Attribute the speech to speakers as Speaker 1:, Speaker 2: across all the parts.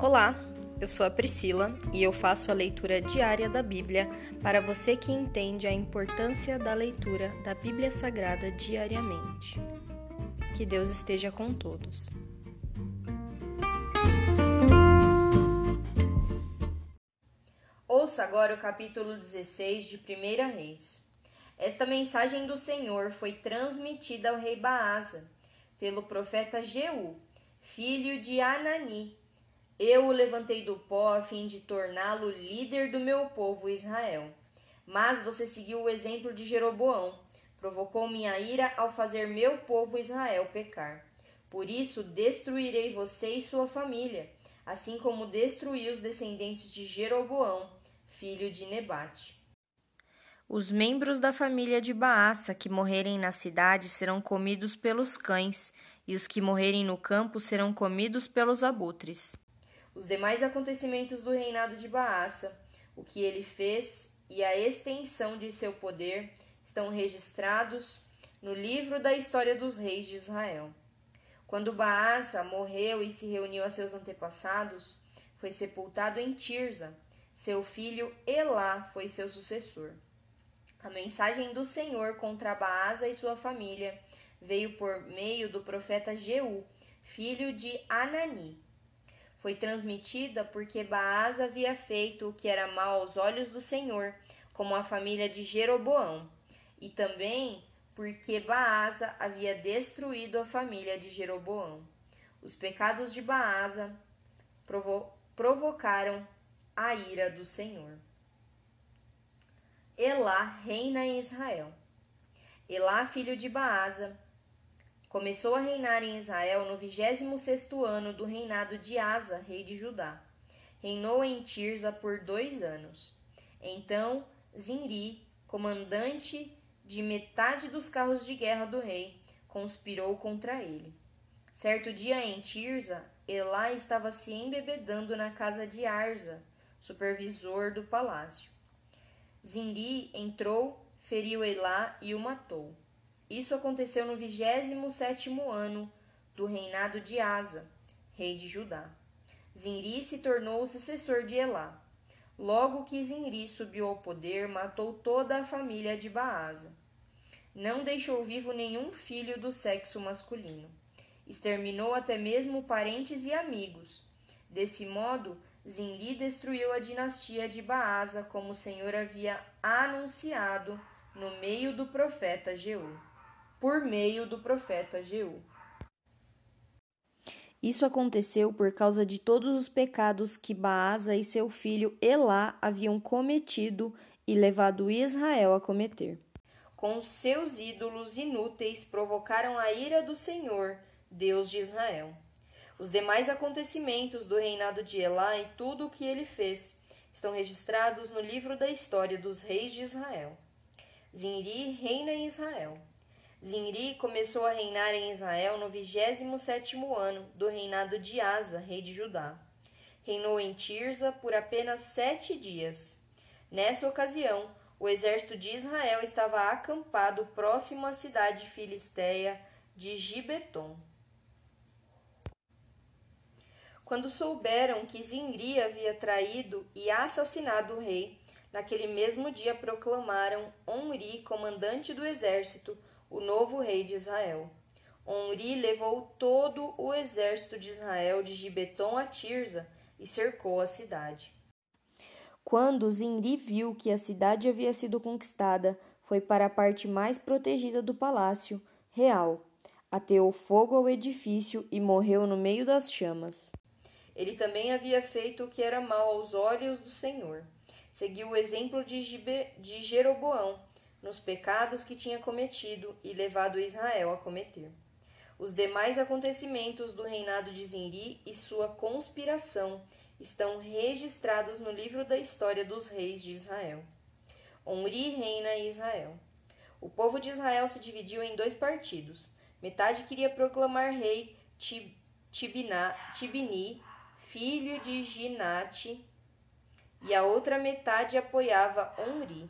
Speaker 1: Olá, eu sou a Priscila e eu faço a leitura diária da Bíblia para você que entende a importância da leitura da Bíblia Sagrada diariamente. Que Deus esteja com todos. Ouça agora o capítulo 16 de 1 Reis. Esta mensagem do Senhor foi transmitida ao rei Baasa pelo profeta Jeú, filho de Anani. Eu o levantei do pó a fim de torná-lo líder do meu povo Israel. Mas você seguiu o exemplo de Jeroboão, provocou minha ira ao fazer meu povo Israel pecar. Por isso destruirei você e sua família, assim como destruí os descendentes de Jeroboão, filho de Nebate. Os membros da família de Baasa que morrerem na cidade serão comidos pelos cães, e os que morrerem no campo serão comidos pelos abutres. Os demais acontecimentos do reinado de Baasa, o que ele fez e a extensão de seu poder estão registrados no livro da história dos reis de Israel. Quando Baasa morreu e se reuniu a seus antepassados, foi sepultado em Tirza. Seu filho Elá foi seu sucessor. A mensagem do Senhor contra Baasa e sua família veio por meio do profeta Jeú, filho de Anani. Foi transmitida porque Baasa havia feito o que era mal aos olhos do Senhor, como a família de Jeroboão, e também porque Baasa havia destruído a família de Jeroboão. Os pecados de Baasa provo provocaram a ira do Senhor. Elá reina em Israel. Elá, filho de Baasa, começou a reinar em Israel no vigésimo sexto ano do reinado de Asa, rei de Judá. Reinou em Tirza por dois anos. Então Zinri, comandante de metade dos carros de guerra do rei, conspirou contra ele. Certo dia em Tirza, Elá estava se embebedando na casa de Arza, supervisor do palácio. Zinri entrou, feriu Elá e o matou. Isso aconteceu no vigésimo sétimo ano do reinado de Asa, rei de Judá. Zinri se tornou o sucessor de Elá. Logo que Zinri subiu ao poder, matou toda a família de Baasa. Não deixou vivo nenhum filho do sexo masculino. Exterminou até mesmo parentes e amigos. Desse modo, Zinri destruiu a dinastia de Baasa, como o Senhor havia anunciado no meio do profeta Jeú. Por meio do profeta Jeú. Isso aconteceu por causa de todos os pecados que Baasa e seu filho Elá haviam cometido e levado Israel a cometer. Com seus ídolos inúteis provocaram a ira do Senhor, Deus de Israel. Os demais acontecimentos do reinado de Elá e tudo o que ele fez estão registrados no livro da história dos reis de Israel. Zinri reina em Israel. Zinri começou a reinar em Israel no vigésimo sétimo ano do reinado de Asa, rei de Judá. Reinou em Tirza por apenas sete dias. Nessa ocasião, o exército de Israel estava acampado próximo à cidade filisteia de Gibeton. Quando souberam que Zinri havia traído e assassinado o rei, naquele mesmo dia proclamaram Onri comandante do exército, o novo rei de Israel. Onri levou todo o exército de Israel de Gibeton a Tirza e cercou a cidade. Quando Zinri viu que a cidade havia sido conquistada, foi para a parte mais protegida do palácio real, ateou fogo ao edifício e morreu no meio das chamas. Ele também havia feito o que era mal aos olhos do Senhor. Seguiu o exemplo de, Gibe, de Jeroboão nos pecados que tinha cometido e levado Israel a cometer. Os demais acontecimentos do reinado de Zinri e sua conspiração estão registrados no livro da história dos reis de Israel. Omri reina em Israel. O povo de Israel se dividiu em dois partidos. Metade queria proclamar rei Tibina, Tibni filho de Ginate, e a outra metade apoiava Omri.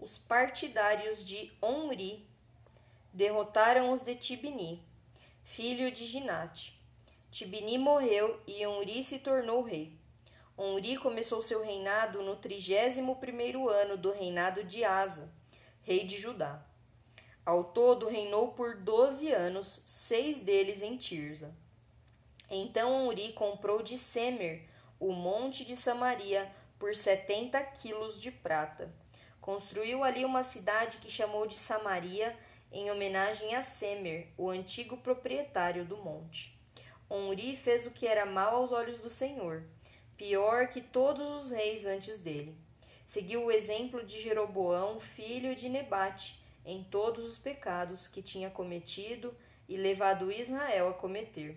Speaker 1: Os partidários de Omri derrotaram os de Tibni, filho de Ginate. Tibni morreu e Onri se tornou rei. Onri começou seu reinado no trigésimo primeiro ano do reinado de Asa, rei de Judá. Ao todo reinou por doze anos, seis deles em Tirza. Então Onri comprou de Semer o monte de Samaria por setenta quilos de prata. Construiu ali uma cidade que chamou de Samaria em homenagem a Semer, o antigo proprietário do monte. Onri fez o que era mal aos olhos do Senhor, pior que todos os reis antes dele. Seguiu o exemplo de Jeroboão, filho de Nebate, em todos os pecados que tinha cometido e levado Israel a cometer.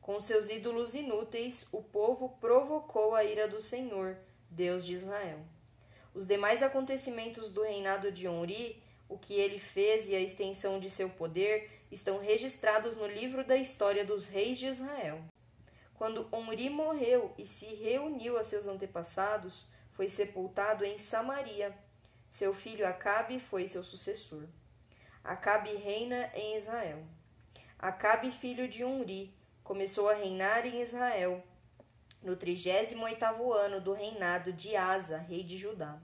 Speaker 1: Com seus ídolos inúteis, o povo provocou a ira do Senhor, Deus de Israel. Os demais acontecimentos do reinado de Onri, o que ele fez e a extensão de seu poder, estão registrados no livro da história dos reis de Israel. Quando Onri morreu e se reuniu a seus antepassados, foi sepultado em Samaria. Seu filho Acabe foi seu sucessor. Acabe reina em Israel. Acabe, filho de Onri, começou a reinar em Israel no trigésimo oitavo ano do reinado de Asa, rei de Judá.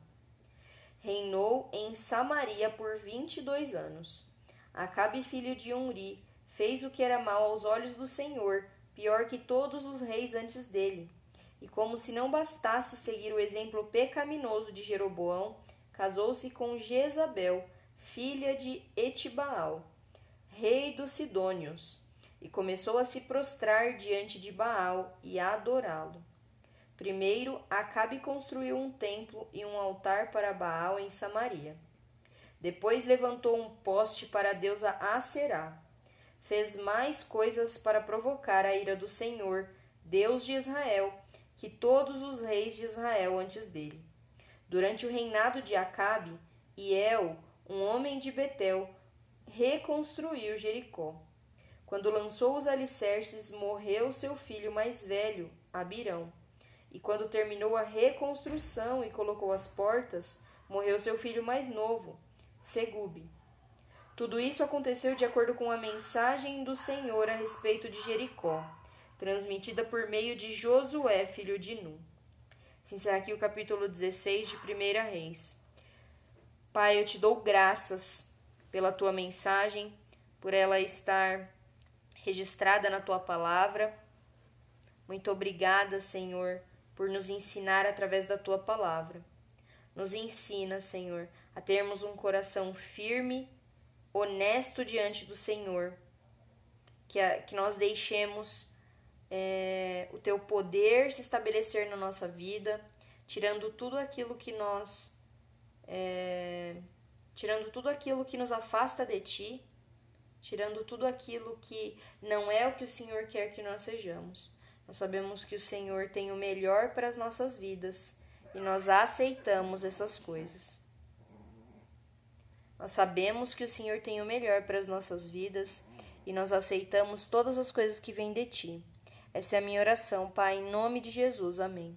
Speaker 1: Reinou em Samaria por vinte e dois anos. Acabe, filho de Onri, fez o que era mal aos olhos do Senhor, pior que todos os reis antes dele. E como se não bastasse seguir o exemplo pecaminoso de Jeroboão, casou-se com Jezabel, filha de Etibaal, rei dos Sidônios e começou a se prostrar diante de Baal e a adorá-lo. Primeiro, Acabe construiu um templo e um altar para Baal em Samaria. Depois levantou um poste para a deusa Aserá. Fez mais coisas para provocar a ira do Senhor, Deus de Israel, que todos os reis de Israel antes dele. Durante o reinado de Acabe, Iel, um homem de Betel, reconstruiu Jericó. Quando lançou os alicerces, morreu seu filho mais velho, Abirão. E quando terminou a reconstrução e colocou as portas, morreu seu filho mais novo, Segube. Tudo isso aconteceu de acordo com a mensagem do Senhor a respeito de Jericó, transmitida por meio de Josué, filho de Nun. Se encerra aqui o capítulo 16 de 1 Reis. Pai, eu te dou graças pela tua mensagem, por ela estar registrada na tua palavra. Muito obrigada, Senhor, por nos ensinar através da tua palavra. Nos ensina, Senhor, a termos um coração firme, honesto diante do Senhor, que, a, que nós deixemos é, o teu poder se estabelecer na nossa vida, tirando tudo aquilo que nós. É, tirando tudo aquilo que nos afasta de ti tirando tudo aquilo que não é o que o Senhor quer que nós sejamos. Nós sabemos que o Senhor tem o melhor para as nossas vidas e nós aceitamos essas coisas. Nós sabemos que o Senhor tem o melhor para as nossas vidas e nós aceitamos todas as coisas que vêm de ti. Essa é a minha oração, Pai, em nome de Jesus. Amém.